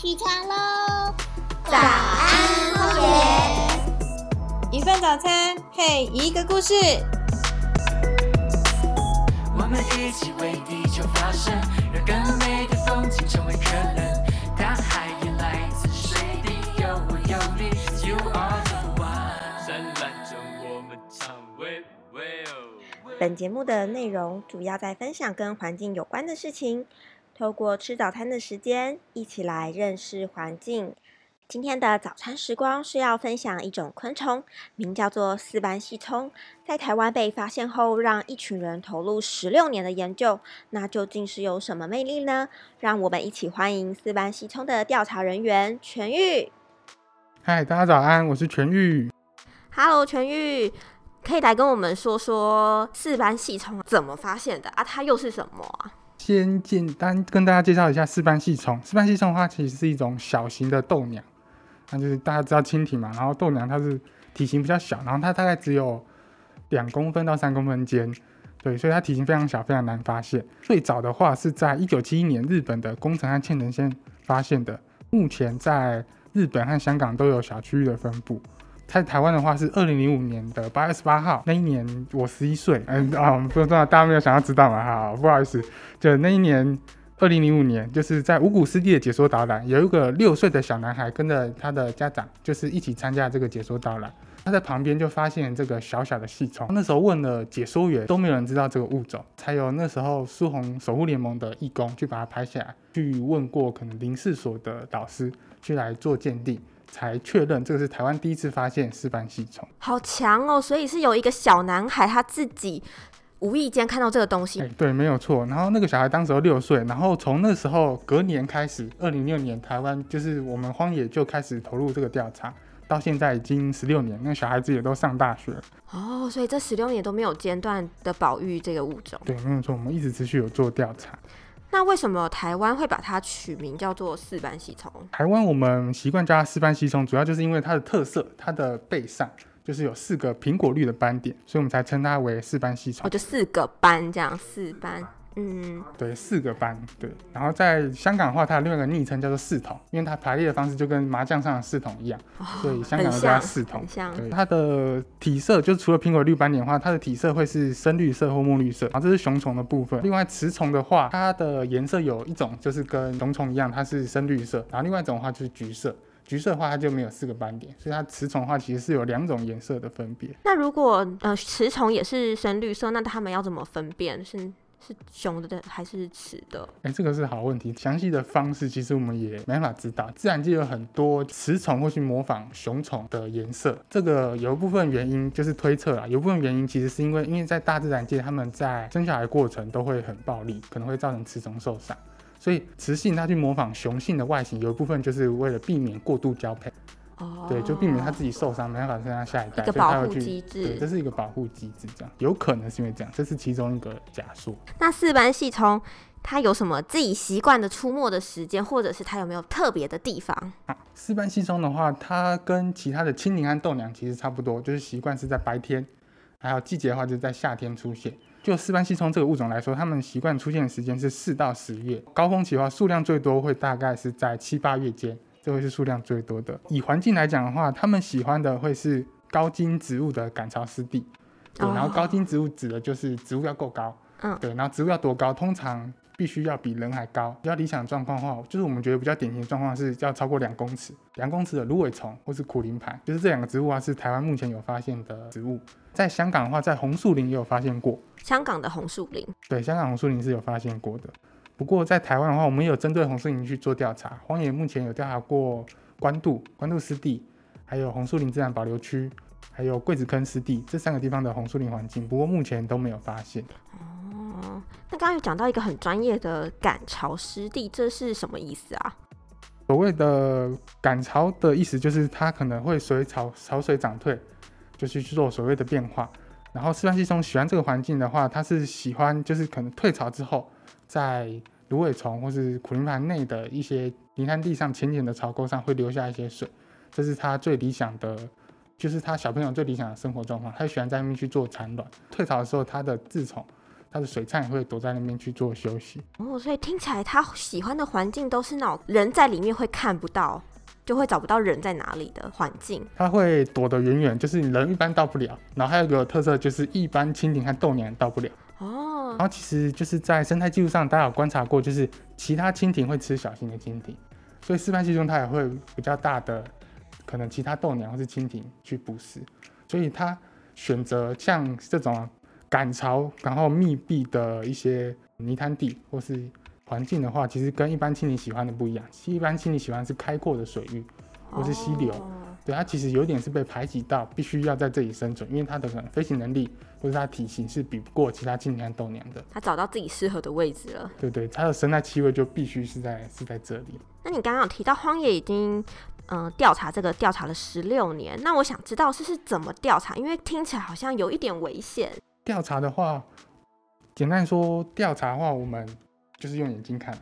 起床喽！早安，荒野。一份早餐配一个故事。我们一起为地球发声，让更美的风景成为可能。大海也来自水滴，有我有你，You are the one。灿烂着我们唱喂喂哦。本节目的内容主要在分享跟环境有关的事情，透过吃早餐的时间，一起来认识环境。今天的早餐时光是要分享一种昆虫，名叫做四斑细葱，在台湾被发现后，让一群人投入十六年的研究。那究竟是有什么魅力呢？让我们一起欢迎四斑细葱的调查人员全玉。嗨，大家早安，我是全玉。Hello，全玉，可以来跟我们说说四斑细葱怎么发现的啊？它又是什么啊？先简单跟大家介绍一下四斑细虫。四斑细虫的话，其实是一种小型的豆鸟，那就是大家知道蜻蜓嘛，然后豆娘它是体型比较小，然后它大概只有两公分到三公分间，对，所以它体型非常小，非常难发现。最早的话是在一九七一年日本的宫城和千层县发现的，目前在日本和香港都有小区域的分布。在台湾的话是二零零五年的八月十八号，那一年我十一岁，嗯啊，不重要，大家没有想要知道嘛？哈，不好意思，就那一年二零零五年，就是在五谷湿地的解说导览，有一个六岁的小男孩跟着他的家长，就是一起参加这个解说导览。他在旁边就发现这个小小的细虫，那时候问了解说员，都没有人知道这个物种，才有那时候苏红守护联盟的义工去把它拍下来，去问过可能林试所的导师去来做鉴定。才确认这个是台湾第一次发现四斑细虫。好强哦！所以是有一个小男孩他自己无意间看到这个东西哎、，对，没有错。然后那个小孩当时候六岁，然后从那时候隔年开始，二零六年台湾就是我们荒野就开始投入这个调查，到现在已经十六年，那小孩子也都上大学了。哦，所以这十六年都没有间断的保育这个物种。对，没有错，我们一直持续有做调查。那为什么台湾会把它取名叫做四斑细虫？台湾我们习惯叫它四斑吸虫，主要就是因为它的特色，它的背上就是有四个苹果绿的斑点，所以我们才称它为四斑吸虫哦，。就四个斑这样，四斑。嗯，对，四个斑，对。然后在香港的话，它有另外一个昵称叫做四筒，因为它排列的方式就跟麻将上的四筒一样，所以香港就叫它，四筒。对，它的体色就除了苹果绿斑点的话，它的体色会是深绿色或墨绿色，然后这是雄虫的部分。另外雌虫的话，它的颜色有一种就是跟雄虫一样，它是深绿色，然后另外一种的话就是橘色。橘色的话，它就没有四个斑点，所以它雌虫的话其实是有两种颜色的分别。那如果呃雌虫也是深绿色，那它们要怎么分辨是是雄的还是雌的？哎，这个是好问题，详细的方式其实我们也没办法知道。自然界有很多雌虫会去模仿雄虫的颜色，这个有一部分原因就是推测啦，有部分原因其实是因为因为在大自然界，它们在生小孩过程都会很暴力，可能会造成雌虫受伤。所以雌性它去模仿雄性的外形，有一部分就是为了避免过度交配，哦，对，就避免它自己受伤，没办法生下下一代，一个保护机制对，这是一个保护机制，这样有可能是因为这样，这是其中一个假说。那四斑细虫它有什么自己习惯的出没的时间，或者是它有没有特别的地方？啊，四斑细虫的话，它跟其他的青柠和豆娘其实差不多，就是习惯是在白天，还有季节的话就是在夏天出现。就四斑细虫这个物种来说，它们习惯出现的时间是四到十月，高峰期的话数量最多会大概是在七八月间，这会是数量最多的。以环境来讲的话，他们喜欢的会是高茎植物的赶潮湿地，对，然后哦高茎植物指的就是植物要够高，嗯对，然后植物要多高，通常必须要比人还高。比较理想的状况的话，就是我们觉得比较典型的状况是要超过两公尺，两公尺的芦苇丛或是苦林盘，就是这两个植物啊是台湾目前有发现的植物。在香港的话，在红树林也有发现过，香港的红树林，对，香港红树林是有发现过的。不过在台湾的话，我们也有针对红树林去做调查，荒野目前有调查过关渡、关渡湿地，还有红树林自然保留区。还有桂子坑湿地这三个地方的红树林环境，不过目前都没有发现。哦，那刚刚有讲到一个很专业的赶潮湿地，这是什么意思啊？所谓的赶潮的意思就是它可能会随潮潮水涨退，就是去做所谓的变化。然后四斑细虫喜欢这个环境的话，它是喜欢就是可能退潮之后，在芦苇丛或是苦林盘内的一些泥滩地上浅浅的槽沟上会留下一些水，这是它最理想的，就是它小朋友最理想的生活状况。它喜欢在那边去做产卵，退潮的时候它的稚虫它的水菜也会躲在那边去做休息。哦，所以听起来它喜欢的环境都是那种人在里面会看不到，就会找不到人在哪里的环境。它会躲得远远，就是人一般到不了。然后还有一个特色就是一般蜻蜓和豆娘到不了。然，后其实就是在生态技术上，大家有观察过，就是其他蜻蜓会吃小型的蜻蜓，所以示范系中它也会比较大的可能其他豆娘或是蜻蜓去捕食，所以它选择像这种赶潮然后密闭的一些泥滩地或是环境的话，其实跟一般蜻蜓喜欢的不一样。一般蜻蜓喜欢是开阔的水域或是溪流，对它其实有点是被排挤到，必须要在这里生存，因为它的可能飞行能力或者它体型是比不过其他蜻蜓和豆娘的。它找到自己适合的位置了。对对，它的生态气味就必须是在是在这里。那你刚刚有提到荒野已经嗯、呃调查这个调查了十六年，那我想知道是是怎么调查，因为听起来好像有一点危险。调查的话，简单说，调查的话，我们就是用眼睛看，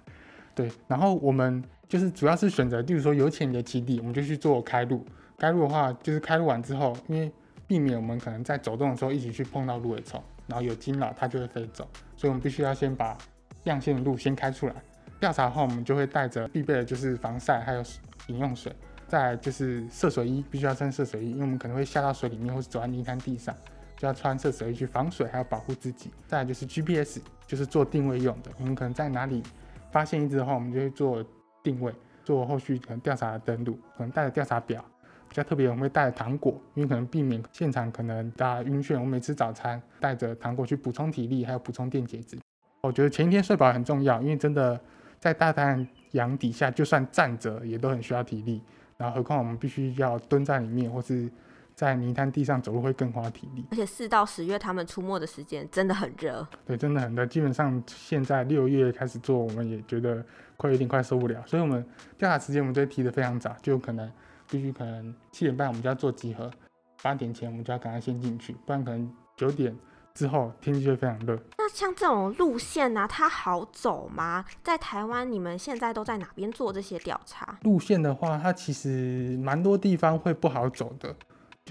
对，然后我们就是主要是选择，例如说有潜的基地，我们就去做开路。开路的话，就是开路完之后，因为避免我们可能在走动的时候一起去碰到芦苇虫，然后有惊扰它就会飞走，所以我们必须要先把样线的路先开出来。调查后，我们就会带着必备的就是防晒还有饮用水，再来就是涉水衣，必须要穿涉水衣，因为我们可能会下到水里面或是走在泥滩地上。就要穿涉水衣去防水，还要保护自己。再来就是 GPS，就是做定位用的。我们可能在哪里发现一只的话，我们就会做定位，做后续可能调查的登录，可能带着调查表。比较特别，我们会带糖果，因为可能避免现场可能大家晕眩。我们每吃早餐带着糖果去补充体力，还有补充电解质。我觉得前一天睡饱很重要，因为真的在大太阳底下，就算站着也都很需要体力。然后何况我们必须要蹲在里面，或是在泥滩地上走路会更花体力。而且四到十月他们出没的时间真的很热，对，真的很热。基本上现在六月开始做，我们也觉得快有点快受不了，所以我们调查时间我们就会提的非常早，就可能必须可能七点半我们就要做集合，八点前我们就要赶快先进去，不然可能九点之后天气就会非常热。那像这种路线呢、它好走吗？在台湾，你们现在都在哪边做这些调查？路线的话，它其实蛮多地方会不好走的，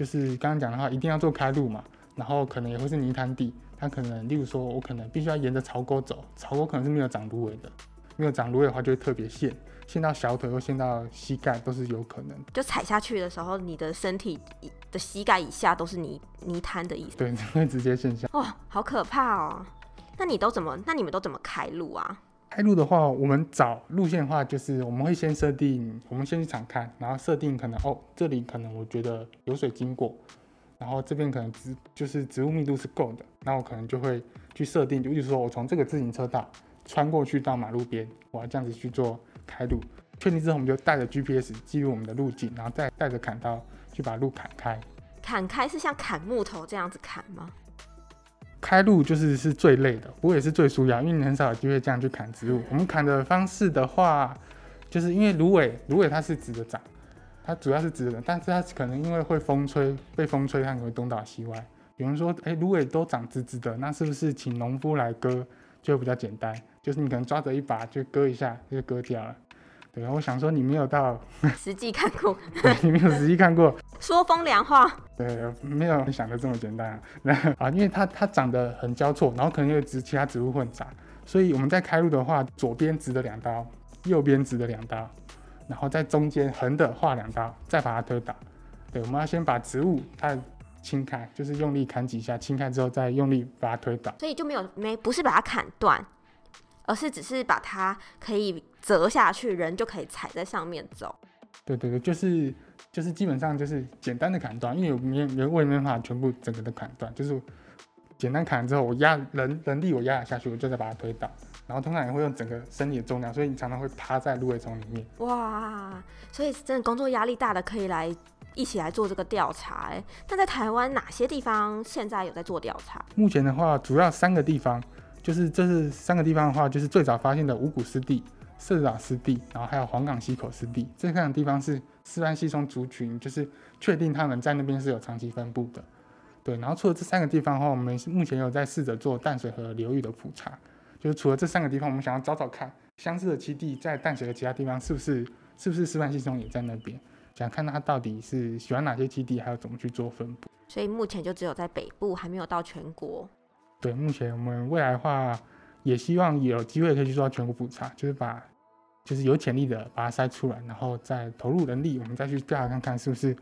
就是刚刚讲的话，一定要做开路嘛，然后可能也会是泥滩地，它可能例如说我可能必须要沿着槽沟走，槽沟可能是没有长芦苇的，没有长芦苇的话就会特别陷，陷到小腿或陷到膝盖都是有可能。就踩下去的时候，你的身体的膝盖以下都是泥泥滩的意思。对，会直接陷下。哦，好可怕哦！那你都怎么？那你们都怎么开路啊？开路的话，我们找路线的话，就是我们会先设定，我们先去场看，然后设定可能哦，这里可能我觉得有水经过，然后这边可能植就是植物密度是够的，那我可能就会去设定，就比如说我从这个自行车道穿过去到马路边，我要这样子去做开路。确定之后，我们就带着 GPS 记录我们的路径，然后再带着砍刀去把路砍开。砍开是像砍木头这样子砍吗？开路就是是最累的，不过也是最舒压，因为你很少有机会这样去砍植物。我们砍的方式的话，就是因为芦苇，芦苇它是直着长，它主要是直着长，但是它可能因为会风吹，被风吹它可能会东倒西歪。有人说，哎、芦苇都长直直的，那是不是请农夫来割就会比较简单？就是你可能抓着一把就割一下就割掉了。对，我想说你没有到，实际看过，对你没有实际看过，说风凉话。对，没有你想的这么简单啊。那啊，因为它它长得很交错，然后可能有植其他植物混杂，所以我们在开路的话，左边直的两刀，右边直的两刀，然后在中间横的画两刀，再把它推倒。对，我们要先把植物它清开，就是用力砍几下，清开之后再用力把它推倒。所以就没有没不是把它砍断，而是只是把它可以折下去，人就可以踩在上面走。对对对，就是就是基本上就是简单的砍断，因为我没没我也没办法全部整个的砍断，就是简单砍之后，我压人人力我压下去，我就再把它推倒，然后通常也会用整个身体的重量，所以你常常会趴在芦苇丛里面。哇，所以真的工作压力大的可以来一起来做这个调查。哎，那在台湾哪些地方现在有在做调查？目前的话，主要三个地方，就是这是三个地方的话，就是最早发现的五谷湿地、社岛湿地，然后还有黄冈溪口湿地，这三个地方是斯班溪虫族群，就是确定他们在那边是有长期分布的。对，然后除了这三个地方的话，我们目前有在试着做淡水河流域的普查，就是除了这三个地方，我们想要找找看相似的基地在淡水的其他地方是不是是不是斯班溪虫也在那边，想看它到底是喜欢哪些基地，还有怎么去做分布。所以目前就只有在北部，还没有到全国。对，目前我们未来的话，也希望有机会可以去做到全国普查，就是把就是有潜力的把它筛出来，然后再投入人力，我们再去调查看看是不是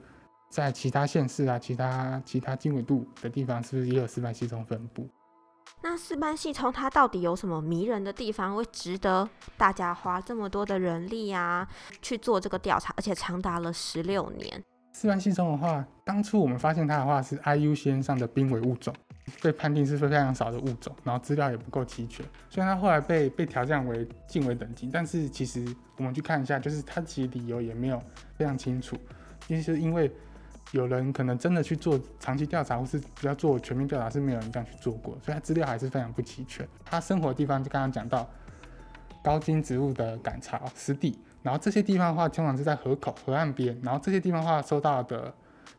在其他县市啊、其他其他经纬度的地方，是不是也有四班系统分布。那四班系统它到底有什么迷人的地方，会值得大家花这么多的人力啊去做这个调查，而且长达了十六年？示范系统的话，当初我们发现它的话是 IUCN 上的濒危物种，被判定是非常少的物种，然后资料也不够齐全。虽然它后来被被调降为近危等级，但是其实我们去看一下，就是它其实理由也没有非常清楚，因为是因为有人可能真的去做长期调查，或是比较做全面调查，是没有人这样去做过，所以它资料还是非常不齐全。它生活的地方就刚刚讲到高茎植物的赶潮湿地。然后这些地方的话，通常是在河口、河岸边。然后这些地方的话，受到的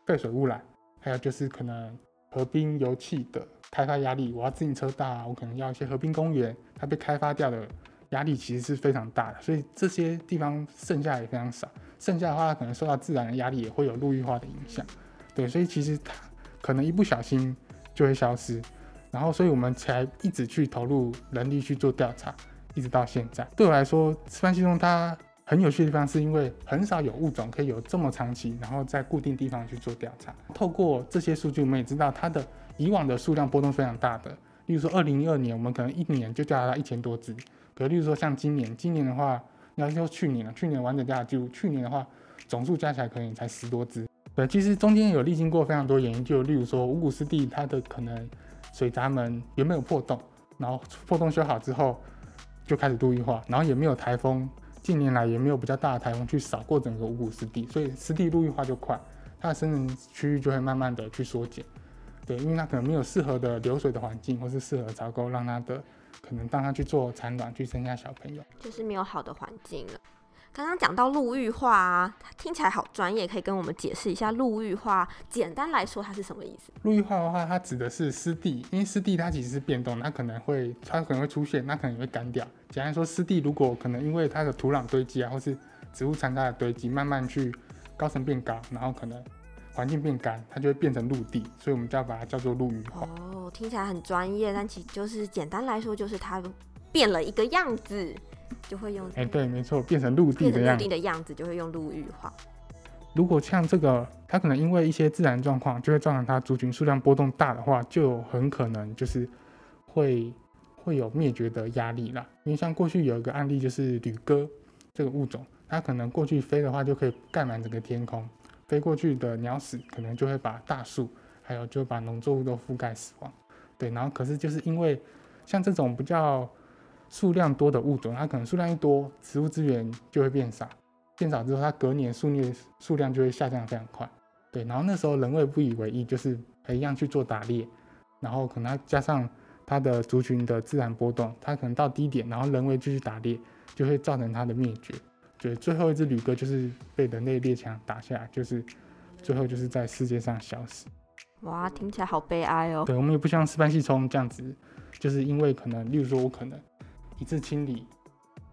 废水污染，还有就是可能河滨油气的开发压力。我要自行车道，我可能要一些河滨公园，它被开发掉的压力其实是非常大的。所以这些地方剩下也非常少。剩下的话，可能受到自然的压力，也会有陆域化的影响。对，所以其实它可能一不小心就会消失。然后，所以我们才一直去投入人力去做调查，一直到现在。对我来说，示范系统它。很有趣的地方是因为很少有物种可以有这么长期，然后在固定地方去做调查。透过这些数据，我们也知道它的以往的数量波动非常大的。例如说，二零一二年我们可能一年就调查到一千多只，可例如说像今年，今年的话，要说去年了，去年完整调查记录，去年的话总数加起来可能才十多只。对，其实中间有历经过非常多原因，就例如说五谷湿地它的可能水闸门有没有破洞，然后破洞修好之后就开始陆域化，然后也没有台风。近年来也没有比较大的台风去扫过整个五谷湿地，所以湿地陆域化就快，它的生存区域就会慢慢的去缩减。对，因为它可能没有适合的流水的环境，或是适合槽沟让它的可能让它去做产卵去生下小朋友，就是没有好的环境了。刚刚讲到陆域化啊，听起来好专业，可以跟我们解释一下陆域化？简单来说，它是什么意思？陆域化的话，它指的是湿地，因为湿地它其实是变动，它可能会它可能会出现，那可能会干掉。简单说，湿地如果可能因为它的土壤堆积啊，或是植物残渣的堆积，慢慢去高层变高，然后可能环境变干，它就会变成陆地，所以我们就要把它叫做陆域化。哦，听起来很专业，但其实就是简单来说，就是它变了一个样子。就会用哎，对，没错，变成陆地的样子，陆地的样子就会用陆域化。如果像这个，它可能因为一些自然状况，就会造成它族群数量波动大的话，就很可能就是会会有灭绝的压力啦。因为像过去有一个案例，就是旅鸽这个物种，它可能过去飞的话，就可以盖满整个天空，飞过去的鸟屎可能就会把大树，还有就把农作物都覆盖死亡。对，然后可是就是因为像这种比较。数量多的物种，它可能数量一多，植物资源就会变少，变少之后，它隔年数量数量就会下降非常快。对，然后那时候人类不以为意，就是一样去做打猎，然后可能加上它的族群的自然波动，它可能到低点，然后人为继续打猎，就会造成它的灭绝。对，最后一只旅鸽就是被人类猎枪打下来，就是最后就是在世界上消失。哇，听起来好悲哀哦。对，我们也不像斯班系虫这样子，就是因为可能，例如说我可能。一次清理，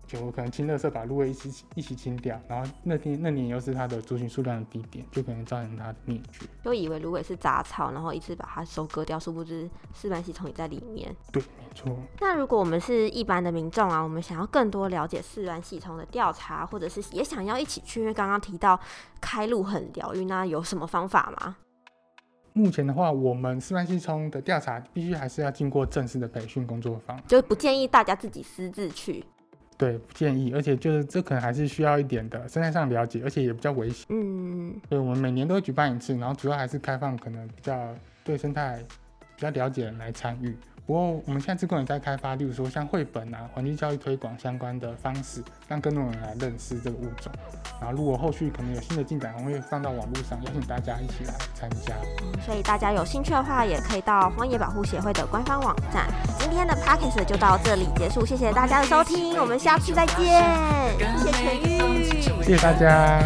就可能清垃圾把芦苇一起一起清掉，然后那天那年又是它的族群数量的低点，就可能造成它的灭绝。就以为芦苇是杂草，然后一次把它收割掉，殊不知示范系统也在里面。对，没错。那如果我们是一般的民众啊，我们想要更多了解示范系统的调查，或者是也想要一起去，因为刚刚提到开路很疗愈，那有什么方法吗？目前的话，我们示范系统的调查必须还是要经过正式的培训工作坊，就不建议大家自己私自去。对，不建议，而且就是这可能还是需要一点的生态上了解，而且也比较危险。嗯，对，我们每年都会举办一次，然后主要还是开放可能比较对生态比较了解的人来参与。不过我们现在自贡也在开发，例如说像绘本啊、环境教育推广相关的方式，让更多人来认识这个物种。然后如果后续可能有新的进展，我们会放到网络上，邀请大家一起来参加。所以大家有兴趣的话，也可以到荒野保护协会的官方网站。今天的 p a c k a g e 就到这里结束，谢谢大家的收听，我们下次再见。谢谢全玉，谢谢大家。